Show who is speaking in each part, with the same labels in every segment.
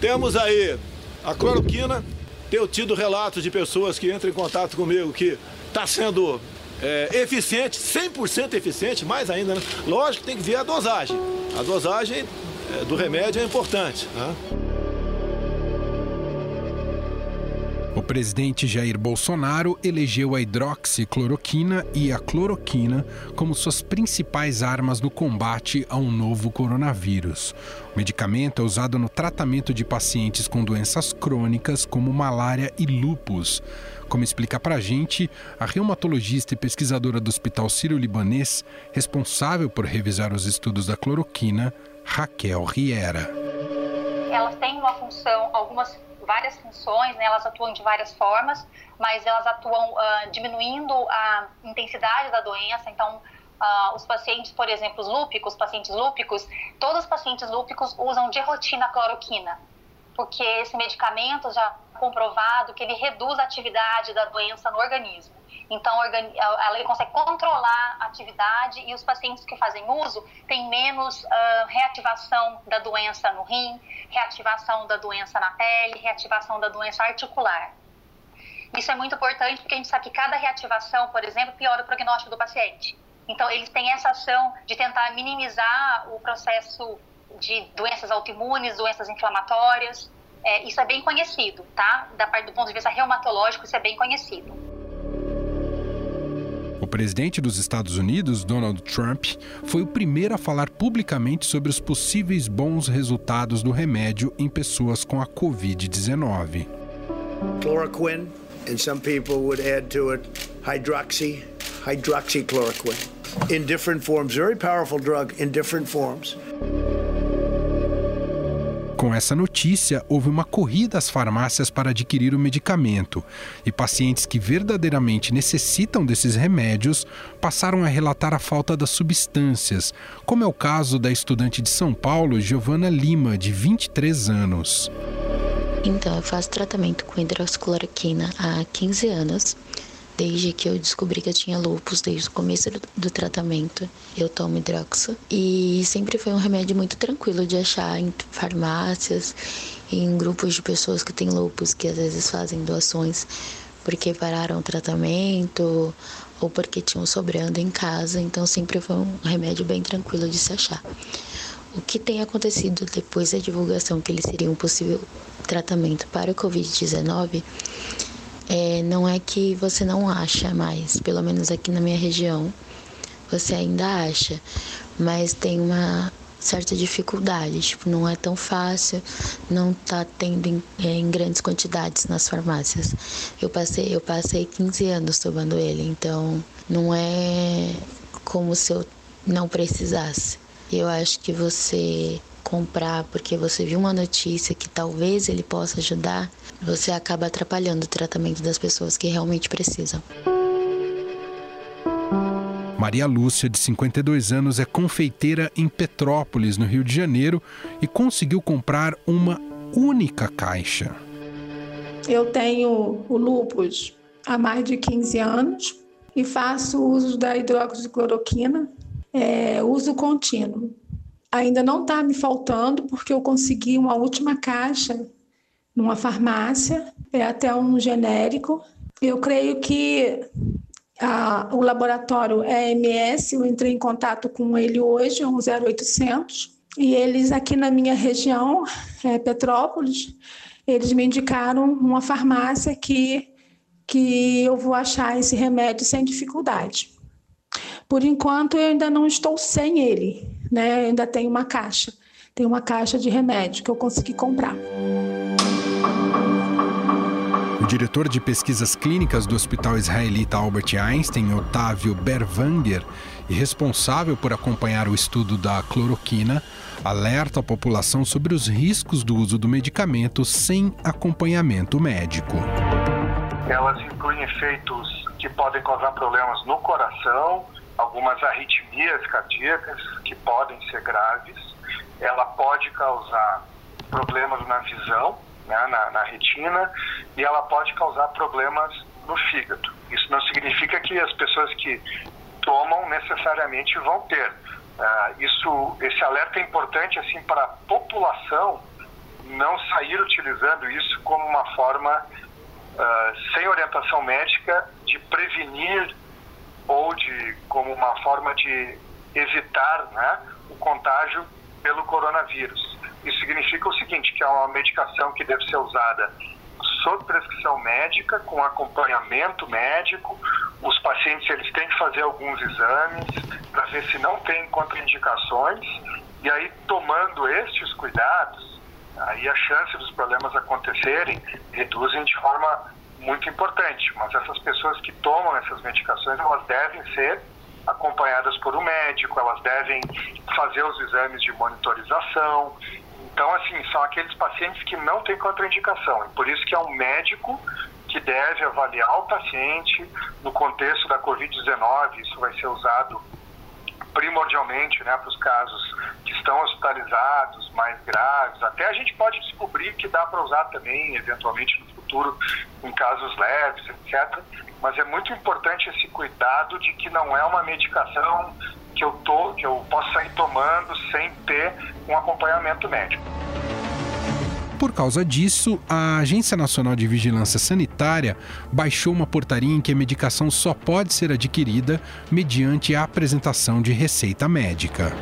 Speaker 1: Temos aí a cloroquina. Tenho tido relatos de pessoas que entram em contato comigo que está sendo é, eficiente, 100% eficiente, mais ainda, né? Lógico que tem que ver a dosagem. A dosagem é, do remédio é importante. Né?
Speaker 2: Presidente Jair Bolsonaro elegeu a hidroxicloroquina e a cloroquina como suas principais armas no combate ao novo coronavírus. O medicamento é usado no tratamento de pacientes com doenças crônicas como malária e lupus. Como explica para a gente a reumatologista e pesquisadora do Hospital Sírio-Libanês, responsável por revisar os estudos da cloroquina, Raquel Riera.
Speaker 3: Elas têm uma função, algumas várias funções, né? elas atuam de várias formas, mas elas atuam uh, diminuindo a intensidade da doença. Então, uh, os pacientes, por exemplo, os lúpicos, pacientes lúpicos, todos os pacientes lúpicos usam de rotina cloroquina, porque esse medicamento já comprovado que ele reduz a atividade da doença no organismo. Então, ela consegue controlar a atividade e os pacientes que fazem uso têm menos uh, reativação da doença no rim, reativação da doença na pele, reativação da doença articular. Isso é muito importante porque a gente sabe que cada reativação, por exemplo, piora o prognóstico do paciente. Então, eles têm essa ação de tentar minimizar o processo de doenças autoimunes, doenças inflamatórias. É, isso é bem conhecido, tá? Da parte do ponto de vista reumatológico, isso é bem conhecido.
Speaker 2: O presidente dos Estados Unidos, Donald Trump, foi o primeiro a falar publicamente sobre os possíveis bons resultados do remédio em pessoas com a Covid-19.
Speaker 4: Chloroquine, and some people would add to it hydroxy, hydroxychloroquine. In different forms, very powerful drug in different forms.
Speaker 2: Com essa notícia, houve uma corrida às farmácias para adquirir o medicamento e pacientes que verdadeiramente necessitam desses remédios passaram a relatar a falta das substâncias, como é o caso da estudante de São Paulo, Giovana Lima, de 23 anos.
Speaker 5: Então, eu faço tratamento com hidroxicloroquina há 15 anos Desde que eu descobri que eu tinha lupus, desde o começo do, do tratamento, eu tomo hidroxa. E sempre foi um remédio muito tranquilo de achar em farmácias, em grupos de pessoas que têm lupus, que às vezes fazem doações porque pararam o tratamento ou porque tinham sobrando em casa. Então sempre foi um remédio bem tranquilo de se achar. O que tem acontecido depois da divulgação que ele seria um possível tratamento para o Covid-19 é, não é que você não acha mais, pelo menos aqui na minha região, você ainda acha, mas tem uma certa dificuldade, tipo, não é tão fácil, não tá tendo em, é, em, grandes quantidades nas farmácias. Eu passei, eu passei 15 anos tomando ele, então não é como se eu não precisasse. Eu acho que você comprar porque você viu uma notícia que talvez ele possa ajudar, você acaba atrapalhando o tratamento das pessoas que realmente precisam.
Speaker 2: Maria Lúcia, de 52 anos, é confeiteira em Petrópolis, no Rio de Janeiro, e conseguiu comprar uma única caixa.
Speaker 6: Eu tenho o lúpus há mais de 15 anos e faço uso da hidroxicloroquina, é, uso contínuo. Ainda não está me faltando, porque eu consegui uma última caixa numa farmácia, é até um genérico. Eu creio que a, o laboratório EMS, eu entrei em contato com ele hoje, um 0800, e eles aqui na minha região, é, Petrópolis, eles me indicaram uma farmácia que, que eu vou achar esse remédio sem dificuldade. Por enquanto, eu ainda não estou sem ele, né? Eu ainda tenho uma caixa, tem uma caixa de remédio que eu consegui comprar.
Speaker 2: Diretor de pesquisas clínicas do Hospital Israelita Albert Einstein, Otávio Berwanger, e responsável por acompanhar o estudo da cloroquina, alerta a população sobre os riscos do uso do medicamento sem acompanhamento médico.
Speaker 7: Elas incluem efeitos que podem causar problemas no coração, algumas arritmias cardíacas que podem ser graves. Ela pode causar problemas na visão, né, na, na retina, e ela pode causar problemas no fígado. Isso não significa que as pessoas que tomam necessariamente vão ter. Uh, isso, esse alerta é importante assim para a população não sair utilizando isso como uma forma, uh, sem orientação médica, de prevenir ou de como uma forma de evitar né, o contágio pelo coronavírus. Isso significa o seguinte, que é uma medicação que deve ser usada sob prescrição médica, com acompanhamento médico. Os pacientes eles têm que fazer alguns exames para ver se não tem contraindicações. E aí, tomando estes cuidados, aí a chance dos problemas acontecerem reduzem de forma muito importante. Mas essas pessoas que tomam essas medicações, elas devem ser acompanhadas por um médico, elas devem fazer os exames de monitorização. Então, assim, são aqueles pacientes que não têm contraindicação. E por isso que é um médico que deve avaliar o paciente no contexto da Covid-19. Isso vai ser usado primordialmente né, para os casos que estão hospitalizados, mais graves. Até a gente pode descobrir que dá para usar também, eventualmente, no futuro, em casos leves, etc. Mas é muito importante esse cuidado de que não é uma medicação que eu, tô, que eu posso sair tomando sem ter um acompanhamento médico.
Speaker 2: Por causa disso, a Agência Nacional de Vigilância Sanitária baixou uma portaria em que a medicação só pode ser adquirida mediante a apresentação de receita médica.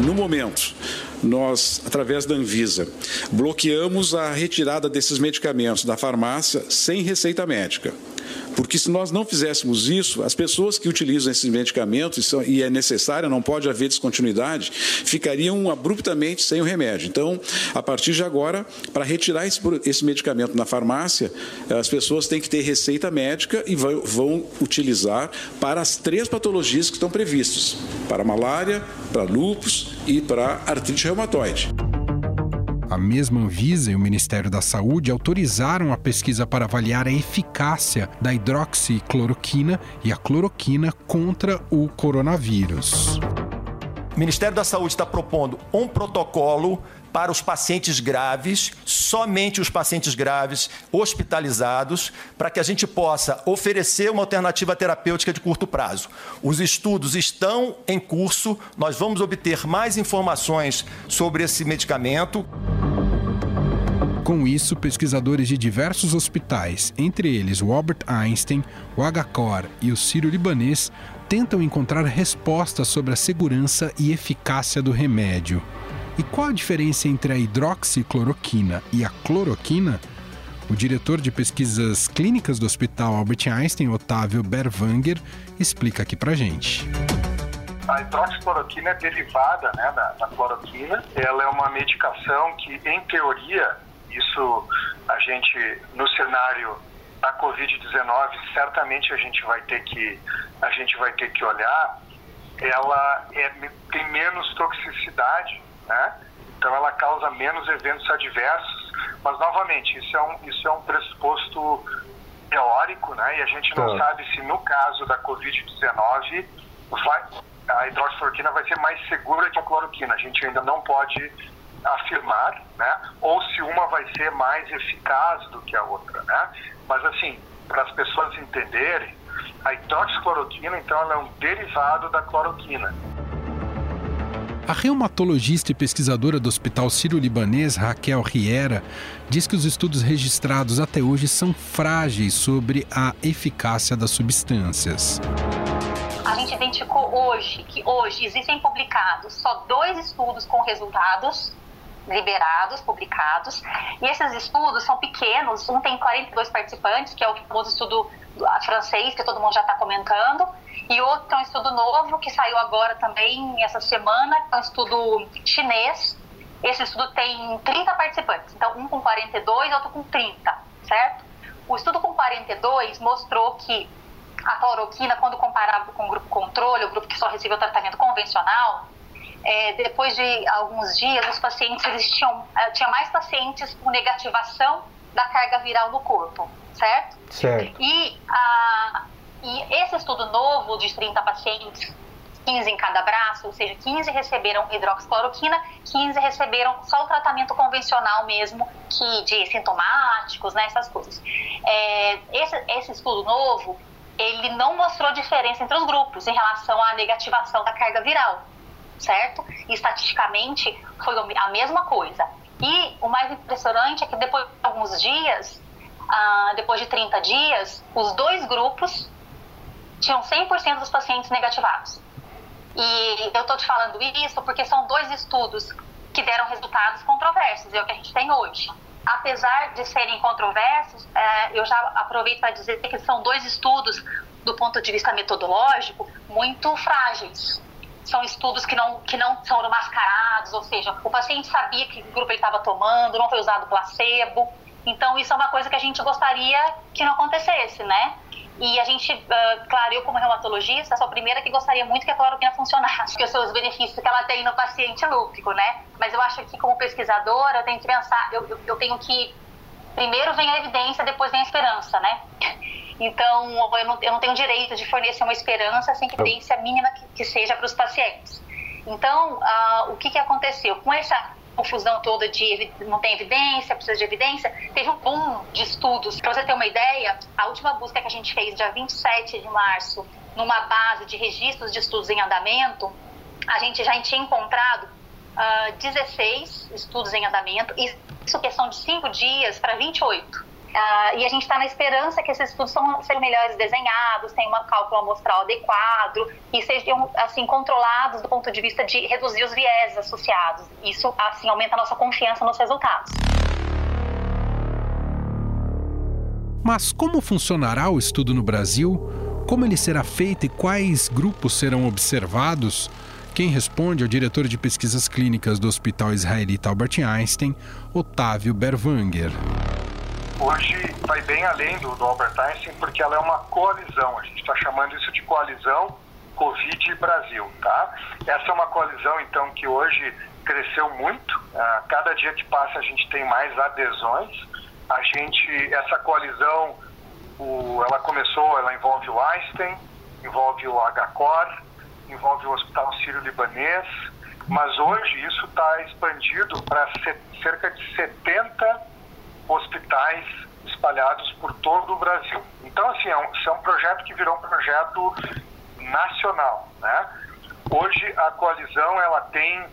Speaker 8: No momento, nós, através da Anvisa, bloqueamos a retirada desses medicamentos da farmácia sem receita médica. Porque se nós não fizéssemos isso, as pessoas que utilizam esses medicamentos, e é necessário, não pode haver descontinuidade, ficariam abruptamente sem o remédio. Então, a partir de agora, para retirar esse, medicamento na farmácia, as pessoas têm que ter receita médica e vão, vão utilizar para as três patologias que estão previstas: para malária, para lúpus e para artrite reumatoide.
Speaker 2: A mesma Anvisa e o Ministério da Saúde autorizaram a pesquisa para avaliar a eficácia da hidroxicloroquina e a cloroquina contra o coronavírus.
Speaker 9: O Ministério da Saúde está propondo um protocolo para os pacientes graves, somente os pacientes graves hospitalizados, para que a gente possa oferecer uma alternativa terapêutica de curto prazo. Os estudos estão em curso, nós vamos obter mais informações sobre esse medicamento.
Speaker 2: Com isso, pesquisadores de diversos hospitais, entre eles o Albert Einstein, o HCOR e o Sírio-Libanês, tentam encontrar respostas sobre a segurança e eficácia do remédio. E qual a diferença entre a hidroxicloroquina e a cloroquina? O diretor de pesquisas clínicas do Hospital Albert Einstein, Otávio Berwanger, explica aqui pra gente.
Speaker 7: A hidroxicloroquina é derivada né, da, da cloroquina. Ela é uma medicação que, em teoria, isso a gente, no cenário da Covid-19, certamente a gente vai ter que, a gente vai ter que olhar, ela é, tem menos toxicidade, né? então ela causa menos eventos adversos, mas novamente, isso é um, isso é um pressuposto teórico, né? e a gente não tá. sabe se no caso da Covid-19 a hidroxicloroquina vai ser mais segura que a cloroquina. A gente ainda não pode afirmar, né? Ou se uma vai ser mais eficaz do que a outra, né? Mas assim, para as pessoas entenderem, a hidroxicloroquina, então, ela é um derivado da cloroquina.
Speaker 2: A reumatologista e pesquisadora do Hospital Sírio-Libanês, Raquel Riera, diz que os estudos registrados até hoje são frágeis sobre a eficácia das substâncias.
Speaker 3: A gente identificou hoje que hoje existem publicados só dois estudos com resultados liberados, publicados. E esses estudos são pequenos, um tem 42 participantes, que é o famoso estudo francês, que todo mundo já está comentando, e outro é um estudo novo, que saiu agora também essa semana, que é um estudo chinês. Esse estudo tem 30 participantes, então um com 42, outro com 30, certo? O estudo com 42 mostrou que a cloroquina, quando comparado com o grupo controle, o grupo que só recebeu tratamento convencional, é, depois de alguns dias, os pacientes eles tinham, é, tinha mais pacientes com negativação da carga viral no corpo, certo?
Speaker 2: Certo.
Speaker 3: E, a, e esse estudo novo de 30 pacientes, 15 em cada braço, ou seja, 15 receberam hidroxicloroquina, 15 receberam só o tratamento convencional mesmo, que de sintomáticos, né, essas coisas. É, esse, esse estudo novo, ele não mostrou diferença entre os grupos em relação à negativação da carga viral certo? E estatisticamente foi a mesma coisa. E o mais impressionante é que depois de alguns dias, ah, depois de 30 dias, os dois grupos tinham 100% dos pacientes negativados. E eu estou te falando isso porque são dois estudos que deram resultados controversos, é o que a gente tem hoje. Apesar de serem controversos, é, eu já aproveito para dizer que são dois estudos, do ponto de vista metodológico, muito frágeis. São estudos que não, que não são mascarados, ou seja, o paciente sabia que grupo ele estava tomando, não foi usado placebo. Então, isso é uma coisa que a gente gostaria que não acontecesse, né? E a gente, uh, claro, eu como reumatologista, sou a primeira que gostaria muito que a cloroquina funcionasse, porque são os benefícios que ela tem no paciente lúpico, né? Mas eu acho que como pesquisadora, eu tenho que pensar, eu, eu, eu tenho que, primeiro vem a evidência, depois vem a esperança, né? Então, eu não, eu não tenho direito de fornecer uma esperança sem evidência mínima que, que seja para os pacientes. Então, uh, o que, que aconteceu? Com essa confusão toda de não tem evidência, precisa de evidência, teve um boom de estudos. Para você ter uma ideia, a última busca que a gente fez, dia 27 de março, numa base de registros de estudos em andamento, a gente já tinha encontrado uh, ah, 16 estudos em andamento, isso questão de 5 dias para 28. Uh, e a gente está na esperança que esses estudos são, sejam melhores desenhados, tenham um cálculo amostral adequado e sejam assim controlados do ponto de vista de reduzir os viés associados. Isso assim aumenta a nossa confiança nos resultados.
Speaker 2: Mas como funcionará o estudo no Brasil? Como ele será feito e quais grupos serão observados? Quem responde é o diretor de pesquisas clínicas do Hospital Israelita Albert Einstein, Otávio Berwanger
Speaker 7: hoje vai bem além do, do Albert Einstein, porque ela é uma coalizão. A gente está chamando isso de coalizão Covid Brasil, tá? Essa é uma coalizão, então, que hoje cresceu muito. Uh, cada dia que passa a gente tem mais adesões. A gente, essa coalizão, o, ela começou, ela envolve o Einstein, envolve o HCOR, envolve o Hospital Sírio-Libanês, mas hoje isso está expandido para cerca de 70 hospitais espalhados por todo o Brasil. Então, assim, é um, é um projeto que virou um projeto nacional, né? Hoje a coalizão ela tem uh,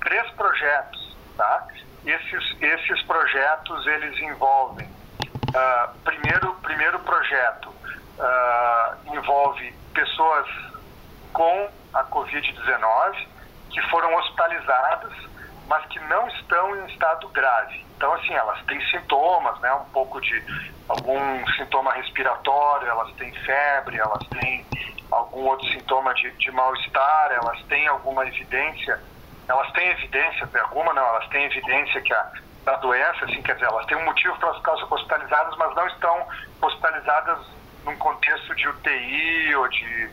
Speaker 7: três projetos, tá? Esses, esses projetos eles envolvem uh, primeiro primeiro projeto uh, envolve pessoas com a Covid-19 que foram hospitalizadas, mas que não estão em estado grave. Então, assim, elas têm sintomas, né? Um pouco de algum sintoma respiratório, elas têm febre, elas têm algum outro sintoma de, de mal-estar, elas têm alguma evidência, elas têm evidência, alguma não, elas têm evidência que a, da doença, assim, quer dizer, elas têm um motivo para ficarem hospitalizadas, mas não estão hospitalizadas num contexto de UTI ou de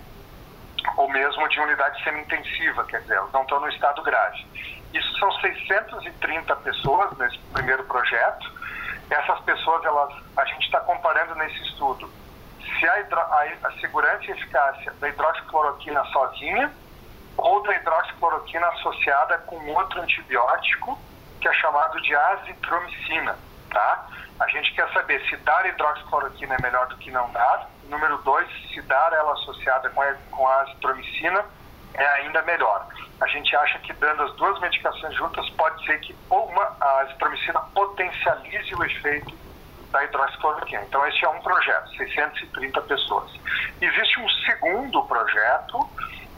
Speaker 7: ou mesmo de unidade semi-intensiva, quer dizer, elas não estão no estado grave. Isso são 630 pessoas nesse primeiro projeto. Essas pessoas, elas, a gente está comparando nesse estudo se a, hidro, a, a segurança e eficácia da hidroxicloroquina sozinha ou da hidroxicloroquina associada com outro antibiótico que é chamado de azitromicina, tá? A gente quer saber se dar hidroxicloroquina é melhor do que não dar. Número dois, se dar ela associada com a, com a azitromicina é ainda melhor. A gente acha que dando as duas medicações juntas pode ser que uma, a azitromicina potencialize o efeito da hidroxicloroquina. Então esse é um projeto, 630 pessoas. Existe um segundo projeto,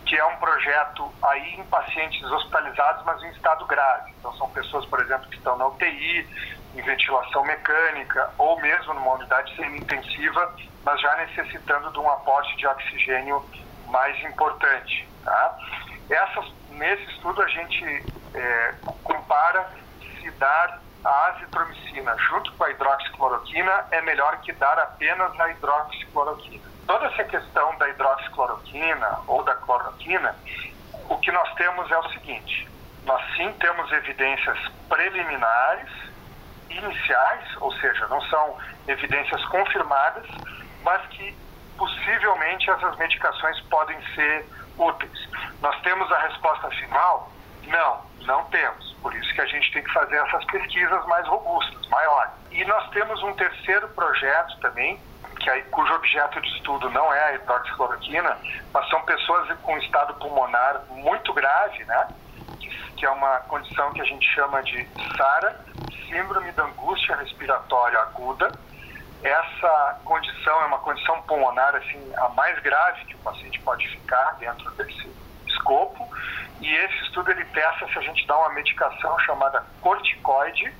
Speaker 7: que é um projeto aí em pacientes hospitalizados, mas em estado grave. Então são pessoas, por exemplo, que estão na UTI, em ventilação mecânica, ou mesmo numa unidade semi-intensiva, mas já necessitando de um aporte de oxigênio mais importante. Tá? Nesse estudo a gente é, compara se dar a azitromicina junto com a hidroxicloroquina é melhor que dar apenas a hidroxicloroquina. Toda essa questão da hidroxicloroquina ou da cloroquina, o que nós temos é o seguinte: nós sim temos evidências preliminares, iniciais, ou seja, não são evidências confirmadas, mas que possivelmente essas medicações podem ser úteis. Nós temos a resposta final? Não, não temos. Por isso que a gente tem que fazer essas pesquisas mais robustas, maiores. E nós temos um terceiro projeto também, que aí, cujo objeto de estudo não é a hidroxicloroquina, mas são pessoas com estado pulmonar muito grave, né? Que, é uma condição que a gente chama de SARA, Síndrome da Angústia Respiratória Aguda. Essa condição é uma condição pulmonar assim, a mais grave que o paciente pode ficar dentro desse escopo. E esse estudo ele testa se a gente dá uma medicação chamada corticoide,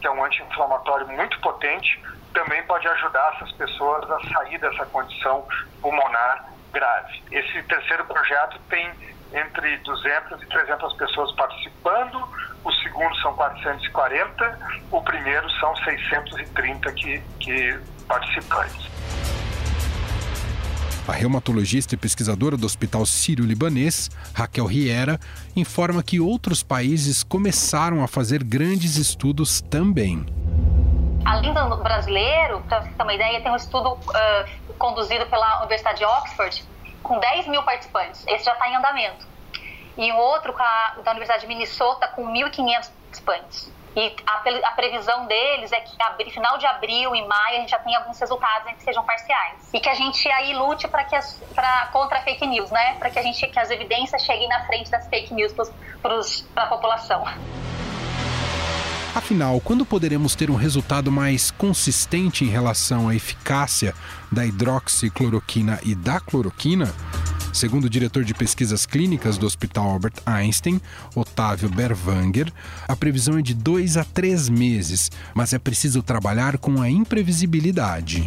Speaker 7: que é um anti-inflamatório muito potente, também pode ajudar essas pessoas a sair dessa condição pulmonar grave. Esse terceiro projeto tem entre 200 e 300 pessoas participando, o segundo são 440, o primeiro são 630 que, que participantes.
Speaker 2: A reumatologista e pesquisadora do Hospital Sírio-Libanês, Raquel Riera, informa que outros países começaram a fazer grandes estudos também.
Speaker 3: Além do brasileiro, para você ter uma ideia, tem um estudo uh, conduzido pela Universidade de Oxford com 10 mil participantes. Esse já está em andamento. E o outro a, da Universidade de Minnesota com 1.500 participantes. E a, a, previsão deles é que no final de abril e maio a gente já tem alguns resultados que sejam parciais. E que a gente aí lute para que as, pra, contra fake news, né? Para que a gente que as evidências cheguem na frente das fake news para a população.
Speaker 2: Afinal, quando poderemos ter um resultado mais consistente em relação à eficácia da hidroxicloroquina e da cloroquina? Segundo o diretor de pesquisas clínicas do Hospital Albert Einstein, Otávio Berwanger, a previsão é de dois a três meses, mas é preciso trabalhar com a imprevisibilidade.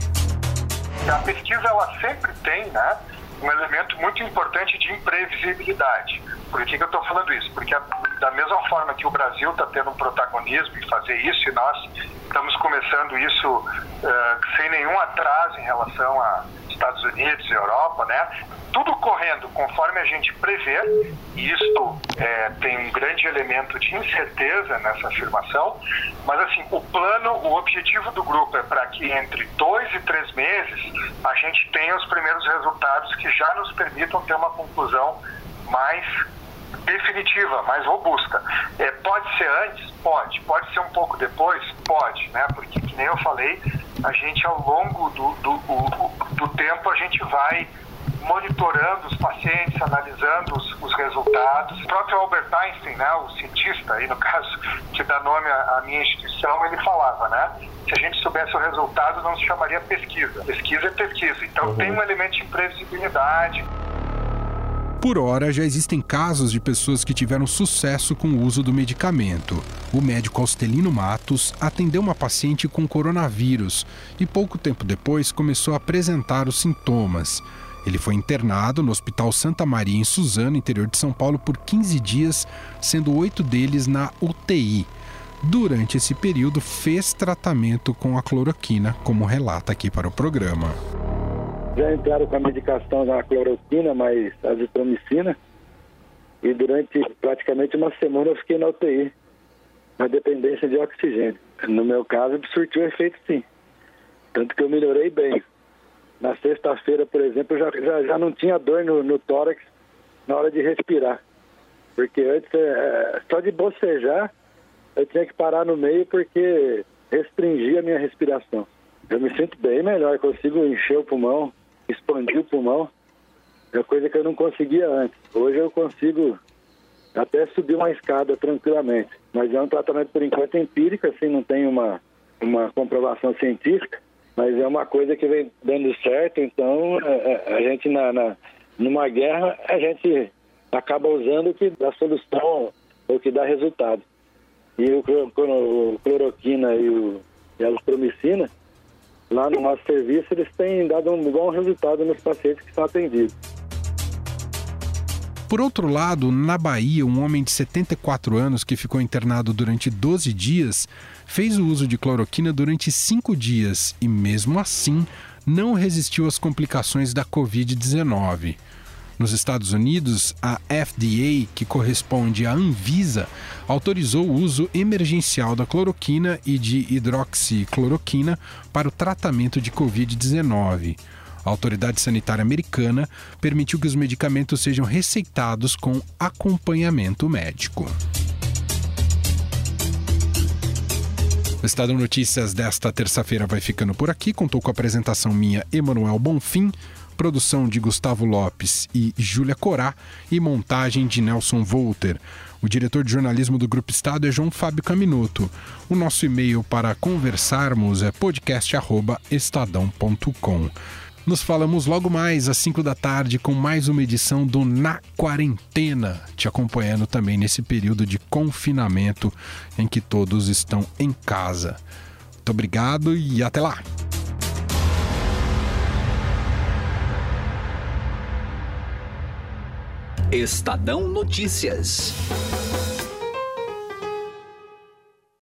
Speaker 7: A pesquisa ela sempre tem, né? um elemento muito importante de imprevisibilidade. Por que, que eu estou falando isso? Porque a, da mesma forma que o Brasil está tendo um protagonismo em fazer isso, e nós estamos começando isso uh, sem nenhum atraso em relação a Estados Unidos e Europa, né? Tudo correndo conforme a gente prevê, e isso é, tem um grande elemento de incerteza nessa afirmação, mas assim, o plano, o objetivo do grupo é para que entre dois e três meses a gente tenha os primeiros resultados que já nos permitam ter uma conclusão mais definitiva, mais robusta. É, pode ser antes? Pode. Pode ser um pouco depois? Pode, né? Porque, que nem eu falei, a gente ao longo do, do, do, do tempo a gente vai monitorando os pacientes, analisando os, os, resultados. O próprio Albert Einstein, né, o cientista, aí no caso, que dá nome à, à minha instituição, ele falava, né? Se a gente soubesse o resultado, não se chamaria pesquisa. Pesquisa é pesquisa. Então uhum. tem um elemento de imprevisibilidade.
Speaker 2: Por hora, já existem casos de pessoas que tiveram sucesso com o uso do medicamento. O médico Austelino Matos atendeu uma paciente com coronavírus e pouco tempo depois começou a apresentar os sintomas. Ele foi internado no Hospital Santa Maria, em Suzano, interior de São Paulo, por 15 dias, sendo oito deles na UTI. Durante esse período, fez tratamento com a cloroquina, como relata aqui para o programa.
Speaker 10: Já entraram com a medicação da cloroquina, mais azitromicina, e durante praticamente uma semana eu fiquei na UTI, na dependência de oxigênio. No meu caso, surtiu efeito sim. Tanto que eu melhorei bem. Na sexta-feira, por exemplo, eu já, já, já não tinha dor no, no tórax na hora de respirar. Porque antes, é, é, só de bocejar, eu tinha que parar no meio porque restringia a minha respiração. Eu me sinto bem melhor, consigo encher o pulmão, expandir o pulmão. É coisa que eu não conseguia antes. Hoje eu consigo até subir uma escada tranquilamente. Mas é um tratamento, por enquanto, empírico, assim, não tem uma, uma comprovação científica mas é uma coisa que vem dando certo, então a, é, é, a gente na, na, numa guerra a gente acaba usando o que dá solução, o que dá resultado. E o, o cloroquina e, o, e a azitromicina, lá no nosso serviço, eles têm dado um bom resultado nos pacientes que são atendidos.
Speaker 2: Por outro lado, na Bahia, um homem de 74 anos que ficou internado durante 12 dias fez o uso de cloroquina durante cinco dias e, mesmo assim, não resistiu às complicações da Covid-19. Nos Estados Unidos, a FDA, que corresponde à Anvisa, autorizou o uso emergencial da cloroquina e de hidroxicloroquina para o tratamento de Covid-19. A autoridade sanitária americana permitiu que os medicamentos sejam receitados com acompanhamento médico. O Estado Notícias desta terça-feira vai ficando por aqui. Contou com a apresentação minha, Emanuel Bonfim. Produção de Gustavo Lopes e Júlia Corá e montagem de Nelson Volter. O diretor de jornalismo do Grupo Estado é João Fábio Caminuto. O nosso e-mail para conversarmos é podcast@estadão.com. Nos falamos logo mais às 5 da tarde com mais uma edição do Na Quarentena, te acompanhando também nesse período de confinamento em que todos estão em casa. Muito obrigado e até lá!
Speaker 11: Estadão Notícias.